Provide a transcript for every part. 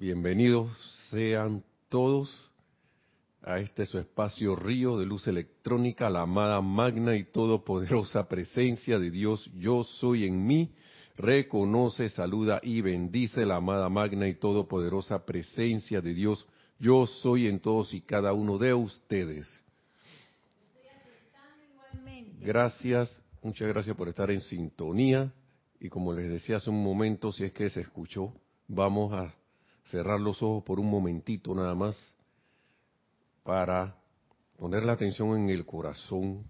Bienvenidos sean todos a este su espacio río de luz electrónica, la amada magna y todopoderosa presencia de Dios, yo soy en mí, reconoce, saluda y bendice la amada magna y todopoderosa presencia de Dios, yo soy en todos y cada uno de ustedes. Gracias, muchas gracias por estar en sintonía. Y como les decía hace un momento, si es que se escuchó, vamos a cerrar los ojos por un momentito nada más para poner la atención en el corazón,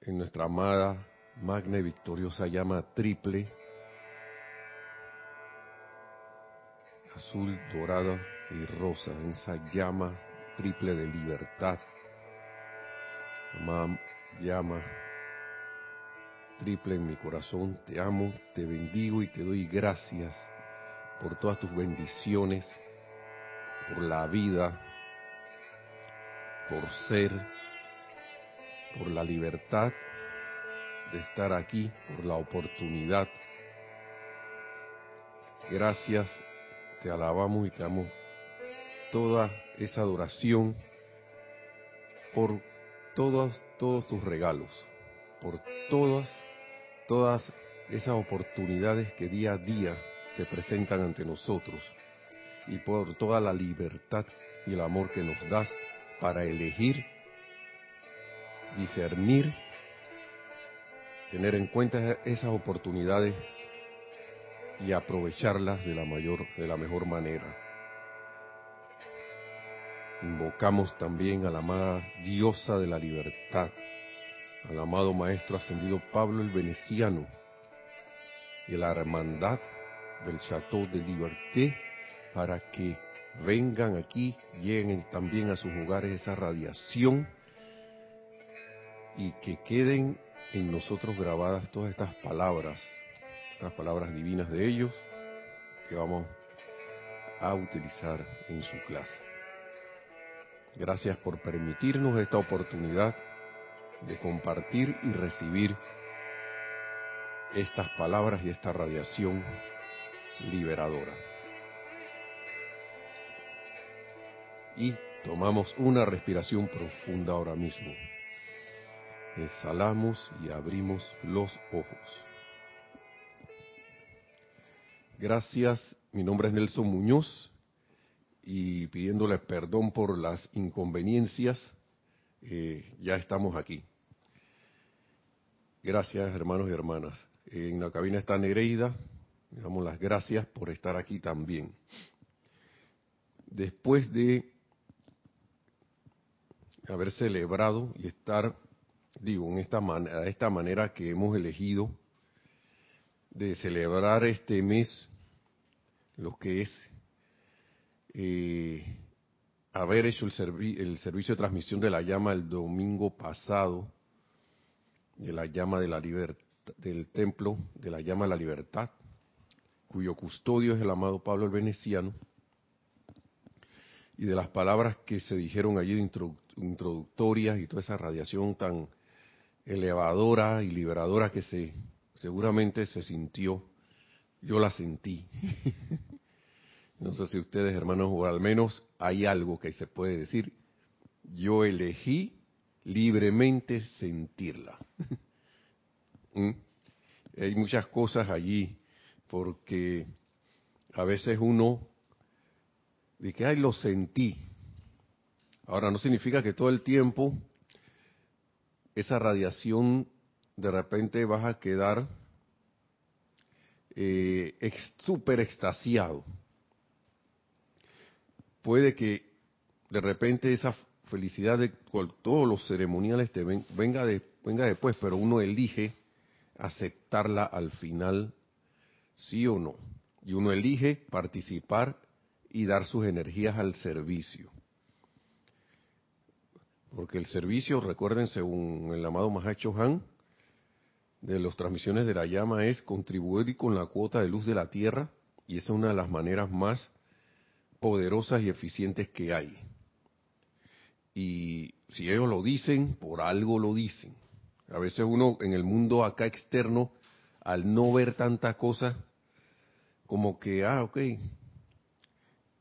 en nuestra amada, magna y victoriosa llama triple, azul, dorada y rosa, en esa llama triple de libertad, amada llama triple en mi corazón, te amo, te bendigo y te doy gracias por todas tus bendiciones, por la vida, por ser, por la libertad de estar aquí, por la oportunidad. Gracias, te alabamos y te amo toda esa adoración por todos, todos tus regalos, por todas, todas esas oportunidades que día a día se presentan ante nosotros y por toda la libertad y el amor que nos das para elegir, discernir, tener en cuenta esas oportunidades y aprovecharlas de la mayor de la mejor manera. Invocamos también a la amada diosa de la libertad, al amado maestro ascendido Pablo el Veneciano y la hermandad del Chateau de Liberté para que vengan aquí, lleguen también a sus hogares esa radiación y que queden en nosotros grabadas todas estas palabras, estas palabras divinas de ellos que vamos a utilizar en su clase. Gracias por permitirnos esta oportunidad de compartir y recibir estas palabras y esta radiación liberadora. Y tomamos una respiración profunda ahora mismo. Exhalamos y abrimos los ojos. Gracias, mi nombre es Nelson Muñoz y pidiéndole perdón por las inconveniencias, eh, ya estamos aquí. Gracias, hermanos y hermanas. En la cabina está Nereida, le damos las gracias por estar aquí también. Después de haber celebrado y estar, digo, en esta, manera, esta manera que hemos elegido de celebrar este mes, lo que es eh, haber hecho el, el servicio de transmisión de la llama el domingo pasado, de la llama de la libertad, del templo de la llama de la libertad, cuyo custodio es el amado Pablo el Veneciano, y de las palabras que se dijeron allí de introductorias y toda esa radiación tan elevadora y liberadora que se seguramente se sintió, yo la sentí. no sé si ustedes, hermanos, o al menos hay algo que se puede decir. Yo elegí libremente sentirla. ¿Mm? Hay muchas cosas allí porque a veces uno dice ay, lo sentí. Ahora, no significa que todo el tiempo esa radiación de repente vas a quedar eh, súper extasiado. Puede que de repente esa felicidad de todos los ceremoniales te venga, venga después, pero uno elige aceptarla al final sí o no. Y uno elige participar y dar sus energías al servicio. Porque el servicio, recuerden, según el amado Mahacho Han, de las transmisiones de la llama es contribuir con la cuota de luz de la Tierra, y esa es una de las maneras más poderosas y eficientes que hay. Y si ellos lo dicen, por algo lo dicen. A veces uno en el mundo acá externo al no ver tanta cosa, como que, ah, ok,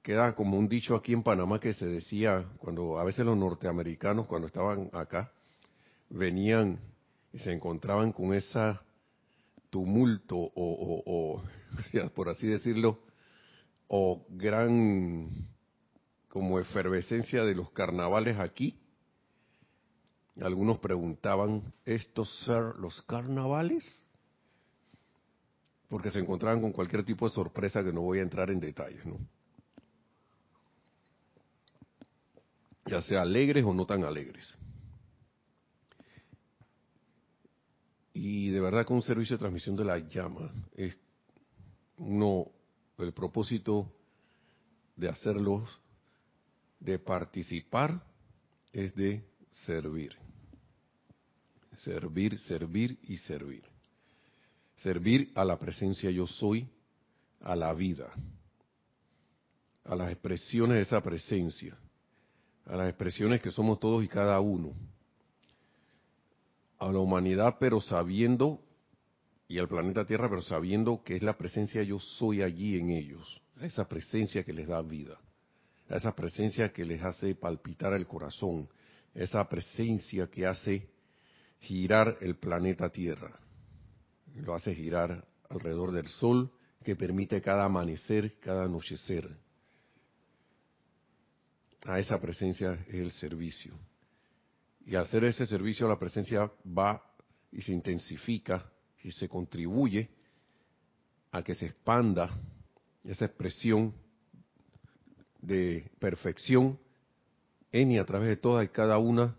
queda como un dicho aquí en Panamá que se decía cuando a veces los norteamericanos cuando estaban acá venían y se encontraban con esa tumulto o, por así decirlo, o gran como efervescencia de los carnavales aquí. Algunos preguntaban, ¿estos ser los carnavales? Porque se encontraban con cualquier tipo de sorpresa que no voy a entrar en detalles, ¿no? Ya sea alegres o no tan alegres. Y de verdad que un servicio de transmisión de la llama es uno, el propósito de hacerlos, de participar, es de servir. Servir, servir y servir. Servir a la presencia yo soy, a la vida, a las expresiones de esa presencia, a las expresiones que somos todos y cada uno a la humanidad, pero sabiendo, y al planeta Tierra, pero sabiendo que es la presencia yo soy allí en ellos, esa presencia que les da vida, esa presencia que les hace palpitar el corazón, esa presencia que hace girar el planeta Tierra, lo hace girar alrededor del Sol, que permite cada amanecer, cada anochecer. A esa presencia es el servicio. Y hacer ese servicio la presencia va y se intensifica y se contribuye a que se expanda esa expresión de perfección en y a través de todas y cada una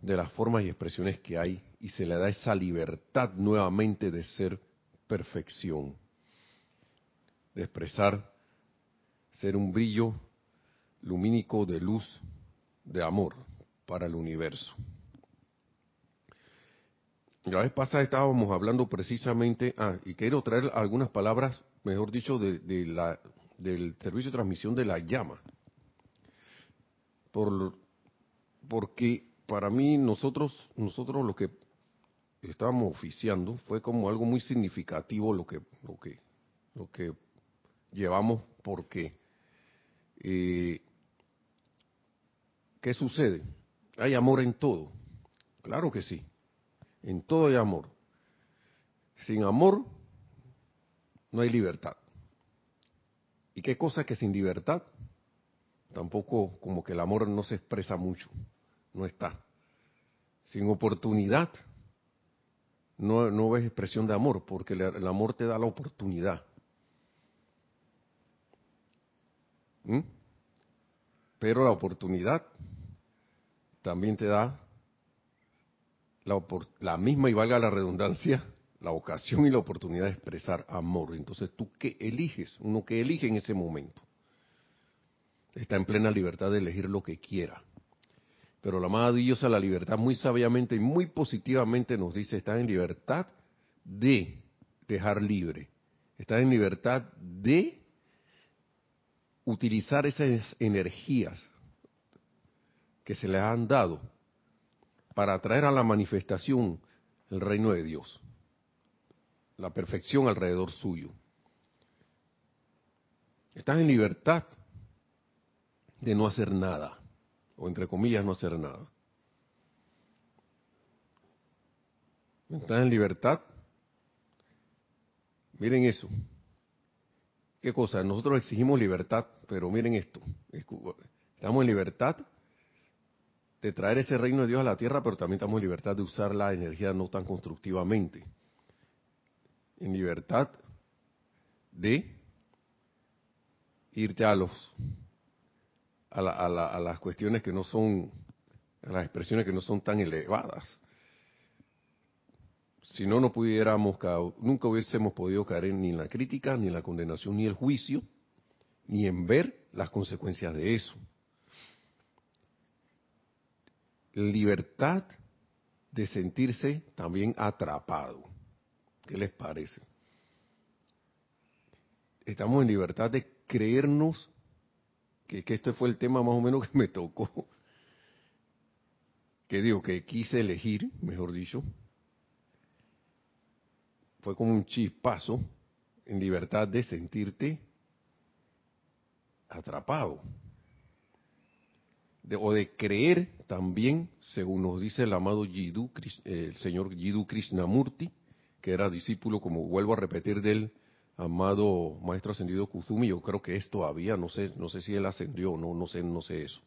de las formas y expresiones que hay y se le da esa libertad nuevamente de ser perfección, de expresar, ser un brillo lumínico de luz, de amor para el universo. La vez pasada estábamos hablando precisamente, ah, y quiero traer algunas palabras, mejor dicho, de, la, del servicio de transmisión de la llama. Por, porque para mí nosotros, nosotros lo que estábamos oficiando fue como algo muy significativo lo que, lo que, lo que llevamos porque eh, ¿qué sucede? Hay amor en todo. Claro que sí. En todo hay amor. Sin amor no hay libertad. ¿Y qué cosa que sin libertad? Tampoco como que el amor no se expresa mucho. No está. Sin oportunidad no, no ves expresión de amor, porque el, amor te da la oportunidad. ¿Mm? Pero la oportunidad también te da la, la, misma, y valga la redundancia, la ocasión y la oportunidad de expresar amor. Entonces, ¿tú qué eliges? Uno que elige en ese momento. Está en plena libertad de elegir lo que quiera. Pero la amada Dios la libertad muy sabiamente y muy positivamente nos dice, está en libertad de dejar libre. Está en libertad de utilizar esas energías que se le han dado para traer a la manifestación el reino de Dios, la perfección alrededor suyo. Estás en libertad de no hacer nada, o entre comillas no hacer nada. Estás en libertad. Miren eso. ¿Qué cosa? Nosotros exigimos libertad, pero miren esto. Estamos en libertad de traer ese reino de Dios a la tierra, pero también estamos en libertad de usar la energía no tan constructivamente. En libertad de irte a los a, a, las cuestiones que no son, a las expresiones que no son tan elevadas. Si no, no pudiéramos, nunca hubiésemos podido caer ni en la crítica, ni en la condenación, ni el juicio, ni en ver las consecuencias de eso libertad de sentirse también atrapado. ¿Qué les parece? Estamos en libertad de creernos que, que este fue el tema más o menos que me tocó. Que digo, que quise elegir, mejor dicho. Fue como un chispazo en libertad de sentirte atrapado. o de creer también, según nos dice el amado Yidu, el señor Yidu Krishnamurti, que era discípulo, como vuelvo a repetir, del amado maestro ascendido Kuzumi, yo creo que es todavía, no sé, no sé si él ascendió, no, no sé, no sé eso.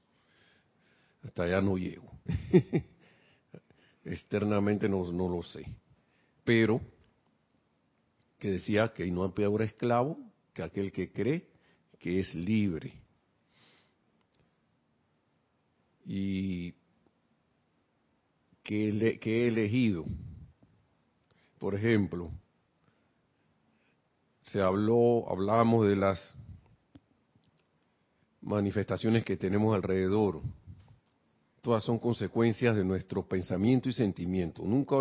Hasta allá no llego. Externamente no, no lo sé. Pero que decía que no hay peor esclavo que aquel que cree que es libre. Y que, que he elegido. Por ejemplo, se habló, hablábamos de las manifestaciones que tenemos alrededor. Todas son consecuencias de nuestro pensamiento y sentimiento. Nunca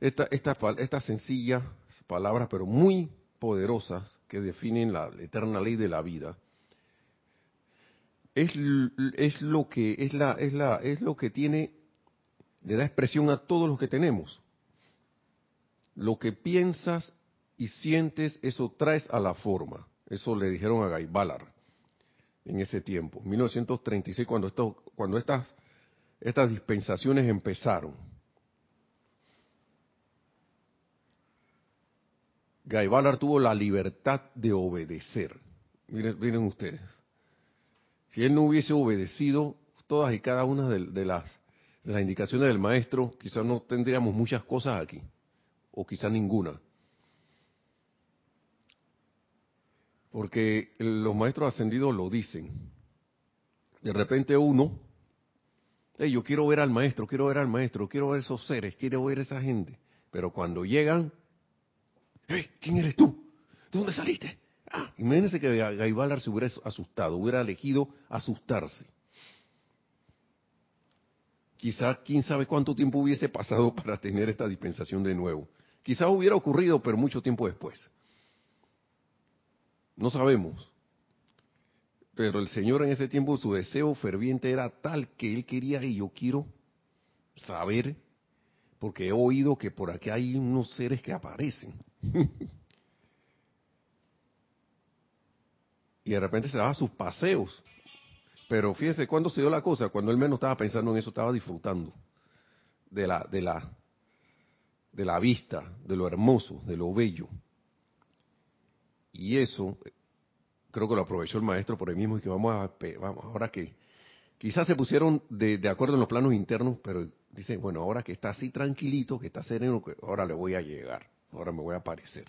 esta, estas sencillas palabras, pero muy poderosas, que definen la, eterna ley de la vida, es, es, lo que es la, es la, es lo que tiene, le da expresión a todo lo que tenemos. Lo que piensas y sientes, eso traes a la forma. Eso le dijeron a Guy Ballard en ese tiempo, 1936, cuando, cuando estas, estas dispensaciones empezaron. Guy Ballard tuvo la libertad de obedecer. Miren, miren ustedes. Si él no hubiese obedecido todas y cada una de, las, de las indicaciones del maestro, quizás no tendríamos muchas cosas aquí, o quizás ninguna. Porque los maestros ascendidos lo dicen. De repente uno, hey, yo quiero ver al maestro, quiero ver al maestro, quiero ver esos seres, quiero ver esa gente. Pero cuando llegan, hey, ¿quién eres tú? ¿De dónde saliste? Ah, imagínense que Gaibalar se hubiera asustado, hubiera elegido asustarse. Quizá, quién sabe cuánto tiempo hubiese pasado para tener esta dispensación de nuevo. Quizá hubiera ocurrido, pero mucho tiempo después. No sabemos. Pero el Señor en ese tiempo su deseo ferviente era tal que él quería y yo quiero saber, porque he oído que por aquí hay unos seres que aparecen. y de repente se daba sus paseos. Pero fíjense, ¿cuándo se dio la cosa? Cuando él menos estaba pensando en eso, estaba disfrutando de la, de la, de la vista, de lo hermoso, de lo bello. Y eso creo que lo aprovechó el maestro por el mismo y que vamos a, vamos, ahora que quizás se pusieron de, de acuerdo en los planos internos, pero dice, bueno, ahora que está así tranquilito, que está sereno, ahora le voy a llegar, ahora me voy a aparecer.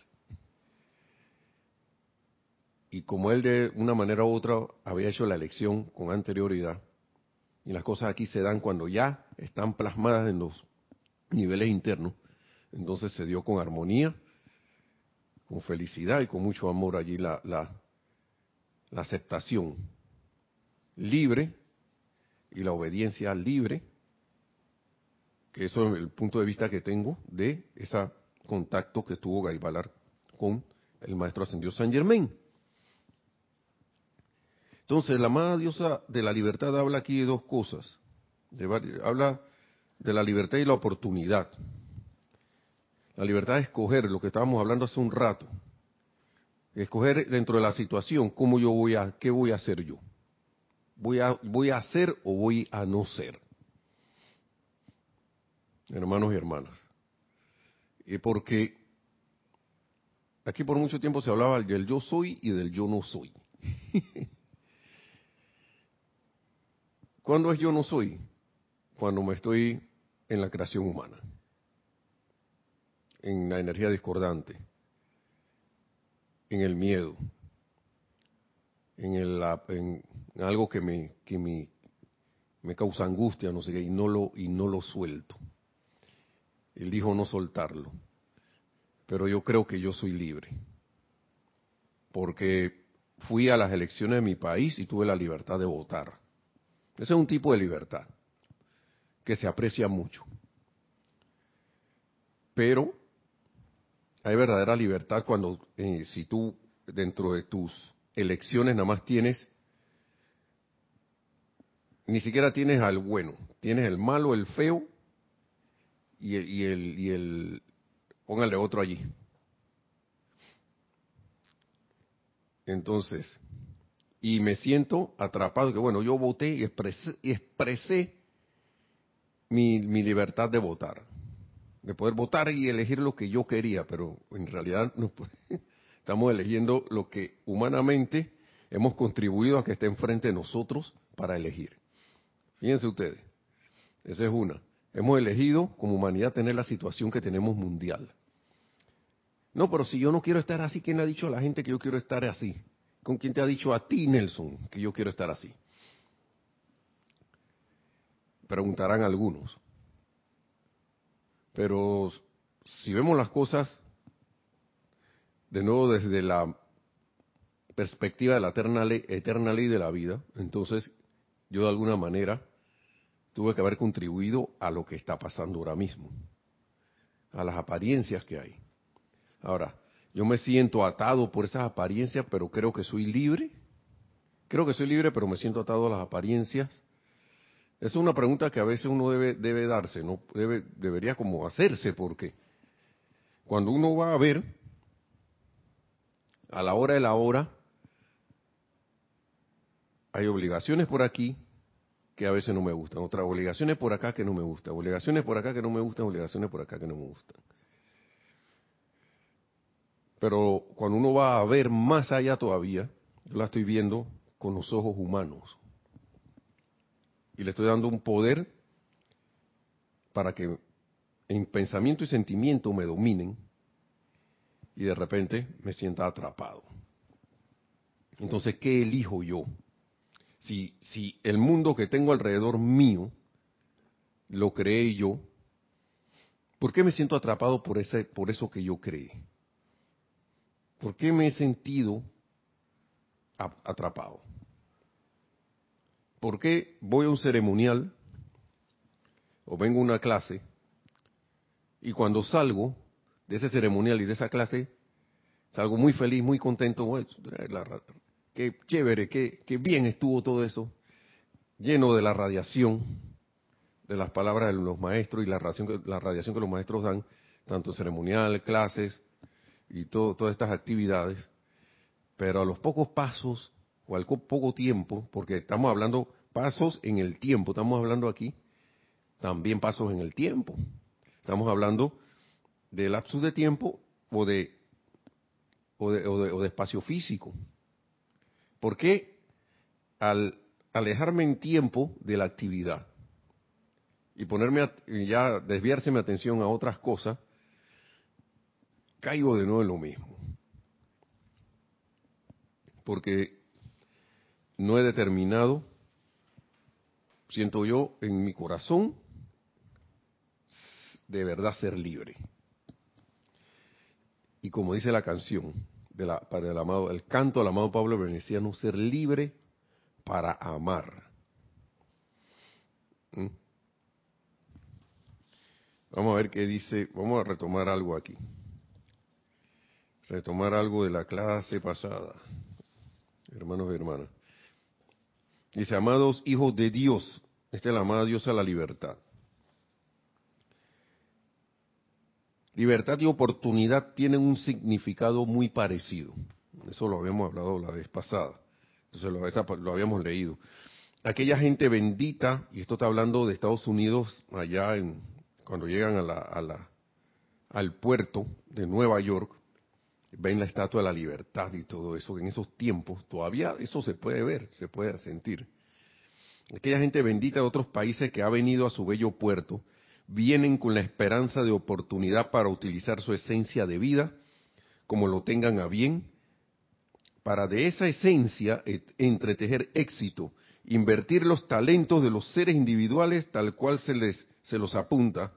Y como él de una manera u otra había hecho la elección con anterioridad, y las cosas aquí se dan cuando ya están plasmadas en los niveles internos, entonces se dio con armonía con felicidad y con mucho amor allí la, la, la aceptación libre y la obediencia libre, que eso es el punto de vista que tengo de ese contacto que tuvo Gaibalar con el maestro ascendido San Germain. Entonces, la amada diosa de la libertad habla aquí de dos cosas. habla de la libertad y la oportunidad. La libertad de escoger, lo que estábamos hablando hace un rato. Escoger dentro de la situación cómo yo voy a, qué voy a hacer yo. Voy a, voy a hacer o voy a no ser. Hermanos y hermanas. Y porque aquí por mucho tiempo se hablaba del yo soy y del yo no soy. ¿Cuándo es yo no soy? Cuando me estoy en la creación humana en la energía discordante, en el miedo, en, el, en algo que me, que me, me causa angustia, no sé qué, y no lo, y no lo suelto. Él dijo no soltarlo. Pero yo creo que yo soy libre. Porque fui a las elecciones de mi país y tuve la libertad de votar. Ese es un tipo de libertad que se aprecia mucho. Pero hay verdadera libertad cuando, eh, si tú dentro de tus elecciones nada más tienes, ni siquiera tienes al bueno, tienes el malo, el feo y el, y el, y el póngale otro allí. Entonces, y me siento atrapado, que bueno, yo voté y expresé, y expresé mi, mi, libertad de votar, de poder votar y elegir lo que yo quería, pero en realidad no, estamos eligiendo lo que humanamente hemos contribuido a que esté enfrente de nosotros para elegir. Fíjense ustedes, esa es una. Hemos elegido como humanidad tener la situación que tenemos mundial. No, pero si yo no quiero estar así, ¿quién ha dicho a la gente que yo quiero estar así? ¿Con quién te ha dicho a ti, Nelson, que yo quiero estar así? Preguntarán algunos. Pero si vemos las cosas de nuevo desde la perspectiva de la eterna ley, de la vida, entonces yo de alguna manera tuve que haber contribuido a lo que está pasando ahora mismo, a las apariencias que hay. Ahora, yo me siento atado por esas apariencias, pero creo que soy libre. Creo que soy libre, pero me siento atado a las apariencias. Es una pregunta que a veces uno debe, debe darse, no debe, debería como hacerse, porque cuando uno va a ver, a la hora de la hora, hay obligaciones por aquí que a veces no me gustan, otras obligaciones por acá que no me gustan, obligaciones por acá que no me gustan, obligaciones por acá que no me gustan. Pero cuando uno va a ver más allá todavía, yo la estoy viendo con los ojos humanos. Y le estoy dando un poder para que en pensamiento y sentimiento me dominen y de repente me sienta atrapado. Entonces, ¿qué elijo yo? Si, si el mundo que tengo alrededor mío lo creé yo, ¿por qué me siento atrapado por, ese, por eso que yo creé? ¿Por qué me he sentido atrapado? ¿Por qué voy a un ceremonial o vengo a una clase y cuando salgo de ese ceremonial y de esa clase, salgo muy feliz, muy contento, qué chévere, qué, bien estuvo todo eso, lleno de la radiación de las palabras de los maestros y la radiación, la radiación que los maestros dan, tanto ceremonial, clases, y todo, todas estas actividades, pero a los pocos pasos o al poco tiempo, porque estamos hablando pasos en el tiempo, estamos hablando aquí también pasos en el tiempo, estamos hablando de lapsus de tiempo o de, o de, o de, espacio físico. porque al alejarme en tiempo de la actividad y ponerme ya desviarse mi atención a otras cosas, caigo de nuevo en lo mismo. Porque no he determinado, siento yo en mi corazón, de verdad ser libre. Y como dice la canción de la, para el amado, el canto del amado Pablo Veneciano, ser libre para amar. ¿Mm? Vamos a ver qué dice, vamos a retomar algo aquí retomar algo de la clase pasada, hermanos y hermanas. Dice, amados hijos de Dios, esta es la amada Dios a la libertad. Libertad y oportunidad tienen un significado muy parecido. Eso lo habíamos hablado la vez pasada. Entonces lo, habíamos leído. Aquella gente bendita, y esto está hablando de Estados Unidos, allá en, cuando llegan al puerto de Nueva York, ven la estatua de la libertad y todo eso, en esos tiempos todavía eso se puede ver, se puede sentir. Aquella gente bendita de otros países que ha venido a su bello puerto, vienen con la esperanza de oportunidad para utilizar su esencia de vida, como lo tengan a bien, para de esa esencia entretejer éxito, invertir los talentos de los seres individuales tal cual se les se los apunta,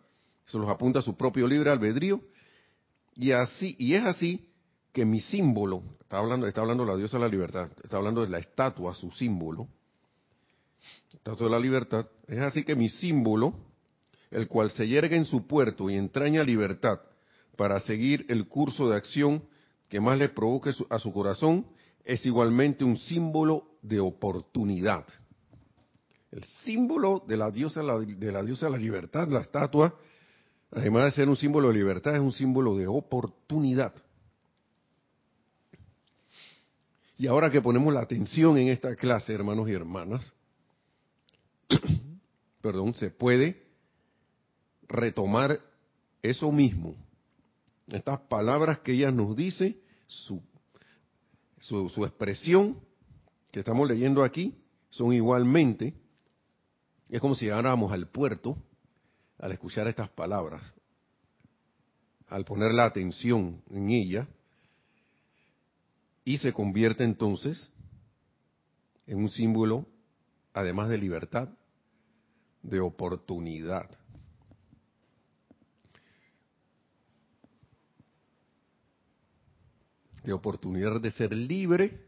se los apunta a su propio libre albedrío, y así y es así que mi símbolo, está hablando, está hablando la diosa de la libertad, está hablando de la estatua, su símbolo, estatua de la libertad, es así que mi símbolo, el cual se yerga en su puerto y entraña libertad para seguir el curso de acción que más le provoque a su corazón, es igualmente un símbolo de oportunidad. El símbolo de la diosa de la diosa de la libertad, la estatua, además de ser un símbolo de libertad, es un símbolo de oportunidad. Y ahora que ponemos la atención en esta clase, hermanos y hermanas, perdón, se puede retomar eso mismo. Estas palabras que ella nos dice, su, su, expresión que estamos leyendo aquí, son igualmente, es como si llegáramos al puerto al escuchar estas palabras, al poner la atención en ella, y se convierte entonces en un símbolo, además de libertad, de oportunidad. De oportunidad de ser libre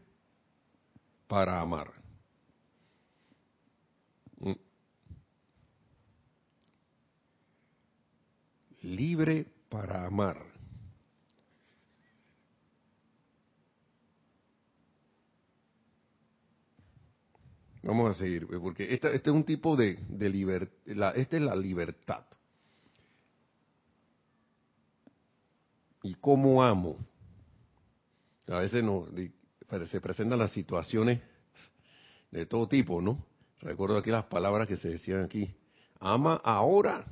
para amar. Mm. Libre para amar. Vamos a seguir, porque este, este es un tipo de, de libertad, esta es la libertad. ¿Y cómo amo? A veces no, se presentan las situaciones de todo tipo, ¿no? Recuerdo aquí las palabras que se decían aquí. Ama ahora.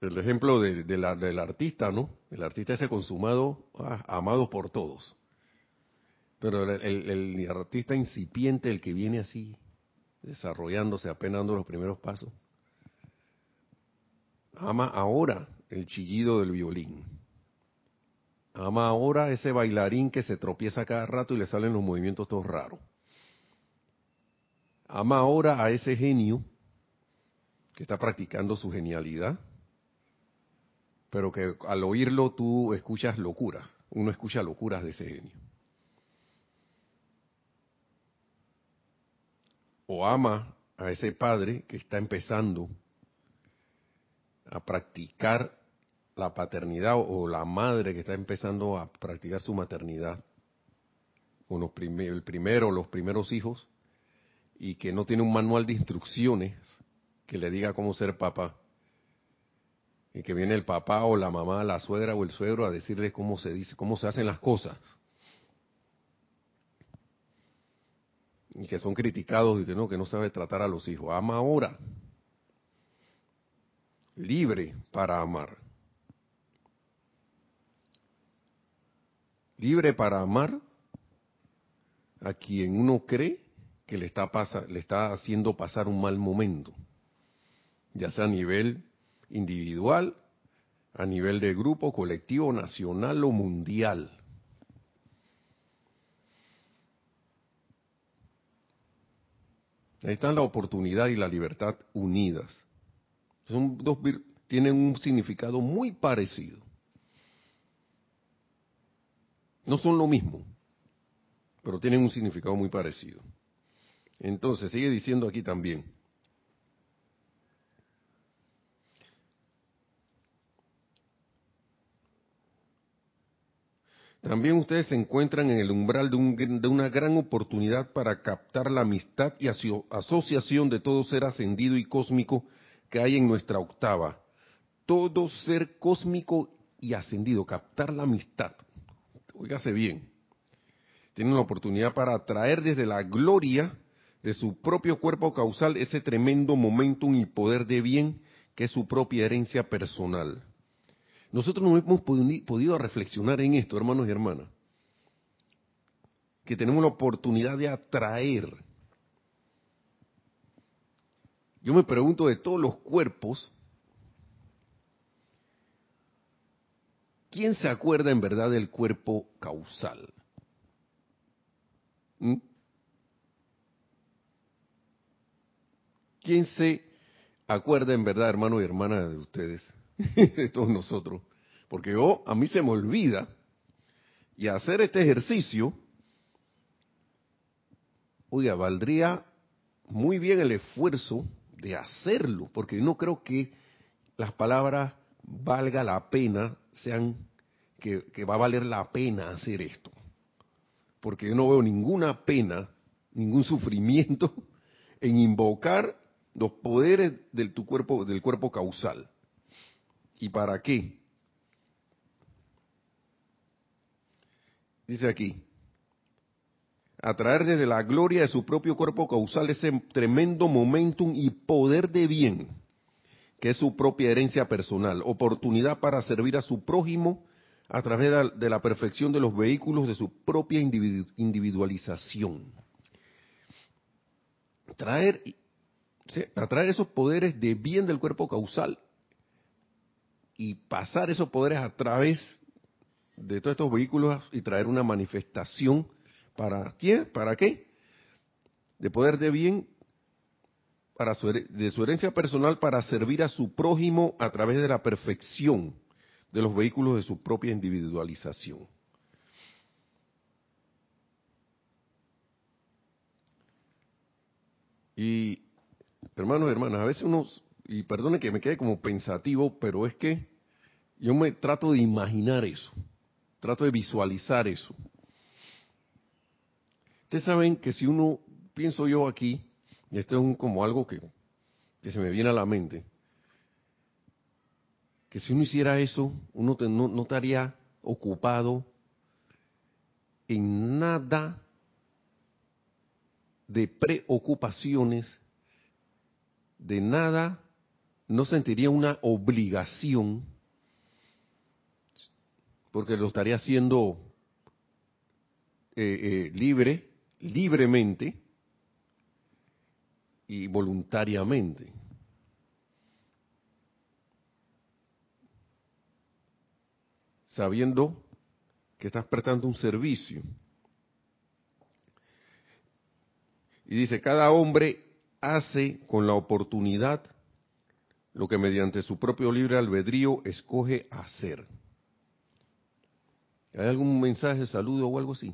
El ejemplo de, del artista, ¿no? El artista ese consumado, ah, amado por todos. Pero el, artista incipiente, el que viene así, desarrollándose, apenas dando los primeros pasos, ama ahora el chillido del violín. Ama ahora ese bailarín que se tropieza cada rato y le salen los movimientos todos raros. Ama ahora a ese genio que está practicando su genialidad, pero que al oírlo tú escuchas locuras. Uno escucha locuras de ese genio. O ama a ese padre que está empezando a practicar la paternidad o la madre que está empezando a practicar su maternidad con los el primero, los primeros hijos y que no tiene un manual de instrucciones que le diga cómo ser papá y que viene el papá o la mamá, la suegra o el suegro a decirle cómo se dice, cómo se hacen las cosas. Y que son criticados y que no, que no sabe tratar a los hijos. Ama ahora. Libre para amar. Libre para amar a quien uno cree que le está, pasa, le está haciendo pasar un mal momento, ya sea a nivel individual, a nivel de grupo, colectivo, nacional o mundial. Ahí están la oportunidad y la libertad unidas. Son dos, tienen un significado muy parecido. No son lo mismo, pero tienen un significado muy parecido. Entonces, sigue diciendo aquí también, También ustedes se encuentran en el umbral de, una gran oportunidad para captar la amistad y asociación de todo ser ascendido y cósmico que hay en nuestra octava. Todo ser cósmico y ascendido, captar la amistad. Óigase bien. Tienen la oportunidad para atraer desde la gloria de su propio cuerpo causal ese tremendo momentum y poder de bien que es su propia herencia personal. Nosotros no hemos podido reflexionar en esto, hermanos y hermanas, que tenemos la oportunidad de atraer. Yo me pregunto de todos los cuerpos, ¿quién se acuerda en verdad del cuerpo causal? ¿Mm? ¿Quién se acuerda en verdad, hermano y hermana de ustedes, de todos nosotros. Porque yo, a mí se me olvida, y hacer este ejercicio, oiga, valdría muy bien el esfuerzo de hacerlo, porque no creo que las palabras valga la pena, sean que, que va a valer la pena hacer esto. Porque yo no veo ninguna pena, ningún sufrimiento en invocar los poderes del tu cuerpo, del cuerpo causal. ¿Y para qué? dice aquí, atraer desde la gloria de su propio cuerpo causal ese tremendo momentum y poder de bien, que es su propia herencia personal, oportunidad para servir a su prójimo a través de la perfección de los vehículos de su propia individualización. Traer, atraer esos poderes de bien del cuerpo causal y pasar esos poderes a través de todos estos vehículos y traer una manifestación para quién, para qué, de poder de bien para de su herencia personal para servir a su prójimo a través de la perfección de los vehículos de su propia individualización. Y hermanos y hermanas, a veces uno, y perdone que me quede como pensativo, pero es que yo me trato de imaginar eso, trato de visualizar eso. Ustedes saben que si uno, pienso yo aquí, y esto es como algo que, se me viene a la mente, que si uno hiciera eso, uno no, estaría ocupado en nada de preocupaciones, de nada, no sentiría una obligación, porque lo estaría haciendo eh, eh, libre, libremente y voluntariamente. sabiendo que estás prestando un servicio. Y dice, cada hombre hace con la oportunidad lo que mediante su propio libre albedrío escoge hacer. ¿Hay algún mensaje, saludo o algo así?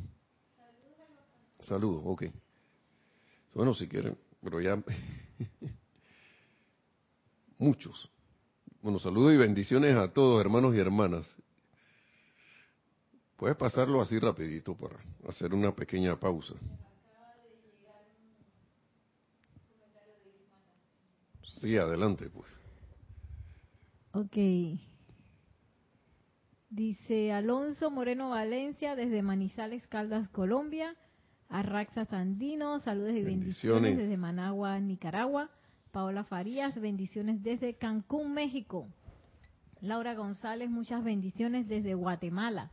Saludo, ok. Bueno, si quieren, pero ya muchos. Bueno, saludos y bendiciones a todos, hermanos y hermanas. Puedes pasarlo así rapidito para hacer una pequeña pausa. Sí, adelante pues. Ok. Dice Alonso Moreno Valencia desde Manizales, Caldas, Colombia. Arraxa Sandino, saludos y bendiciones. desde Managua, Nicaragua. Paola Farías, bendiciones desde Cancún, México. Laura González, muchas bendiciones desde Guatemala.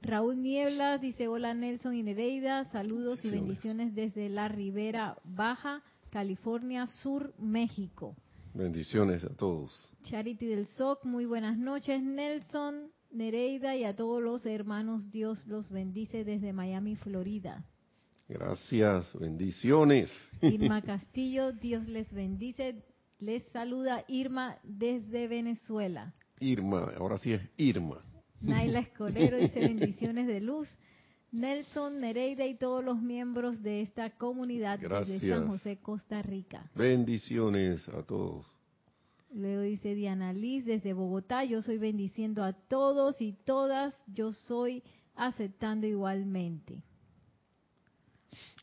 Raúl Nieblas dice hola Nelson y Nereida, saludos y bendiciones desde la Ribera Baja, California Sur, México. Bendiciones a todos. Charity del SOC, muy buenas noches Nelson, Nereida y a todos los hermanos, Dios los bendice desde Miami, Florida. Gracias, bendiciones. Irma Castillo, Dios les bendice, les saluda Irma desde Venezuela. Irma, ahora sí es Irma. Naila Escolero dice bendiciones de luz. Nelson Nereida y todos los miembros de esta comunidad de San José, Costa Rica. Bendiciones a todos. Luego dice Diana Liz desde Bogotá, yo soy bendiciendo a todos y todas, yo soy aceptando igualmente.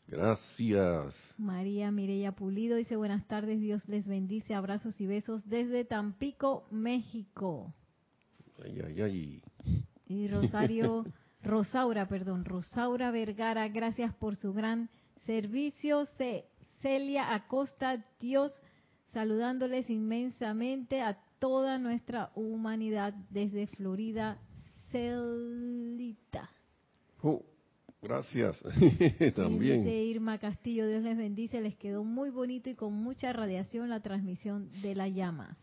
Gracias. María Mireya Pulido dice buenas tardes, Dios les bendice, abrazos y besos desde Tampico, México. Ay, ay, ay. Y Rosario, Rosaura, perdón, Rosaura Vergara, gracias por su gran servicio. Celia Acosta, Dios, saludándoles inmensamente a toda nuestra humanidad desde Florida, Celita. Oh, gracias. También. Dice Irma Castillo, Dios les bendice, les quedó muy bonito y con mucha radiación la transmisión de la llama.